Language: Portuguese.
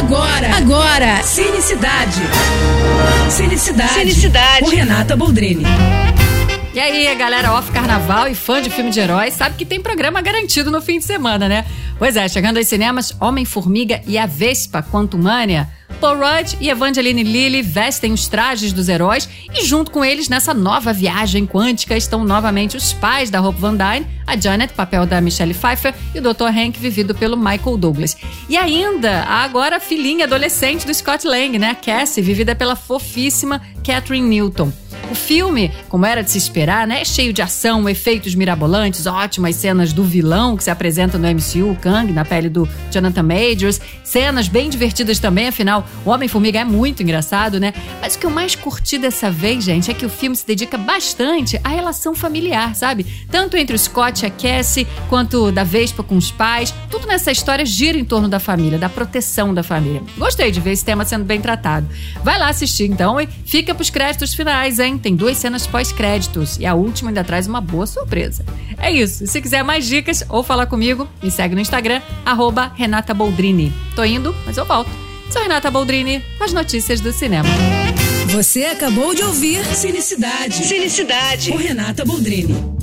Agora, agora, Cinicidade. Cinicidade. Cinicidade. Com Renata Boldrini. E aí, galera off carnaval e fã de filme de heróis, sabe que tem programa garantido no fim de semana, né? Pois é, chegando aos cinemas, Homem-Formiga e a Vespa Quantumania. Paul e Evangeline Lilly vestem os trajes dos heróis e junto com eles nessa nova viagem quântica estão novamente os pais da Hope Van Dyne, a Janet, papel da Michelle Pfeiffer, e o Dr. Hank, vivido pelo Michael Douglas. E ainda a agora filhinha adolescente do Scott Lang, né, Cassie, vivida pela fofíssima Catherine Newton. O filme, como era de se esperar, né, é cheio de ação, efeitos mirabolantes, ótimas cenas do vilão que se apresenta no MCU, Kang, na pele do Jonathan Majors, cenas bem divertidas também, afinal, o Homem-Formiga é muito engraçado, né? Mas o que eu mais curti dessa vez, gente, é que o filme se dedica bastante à relação familiar, sabe? Tanto entre o Scott e a Cassie, quanto da Vespa com os pais, tudo nessa história gira em torno da família, da proteção da família. Gostei de ver esse tema sendo bem tratado. Vai lá assistir então e fica pros créditos finais, hein? Tem duas cenas pós-créditos e a última ainda traz uma boa surpresa. É isso. Se quiser mais dicas ou falar comigo, me segue no Instagram, arroba Renata Boldrini. Tô indo, mas eu volto. Sou Renata Boldrini com as notícias do cinema. Você acabou de ouvir Cinicidade. Cinicidade. Com Renata Boldrini.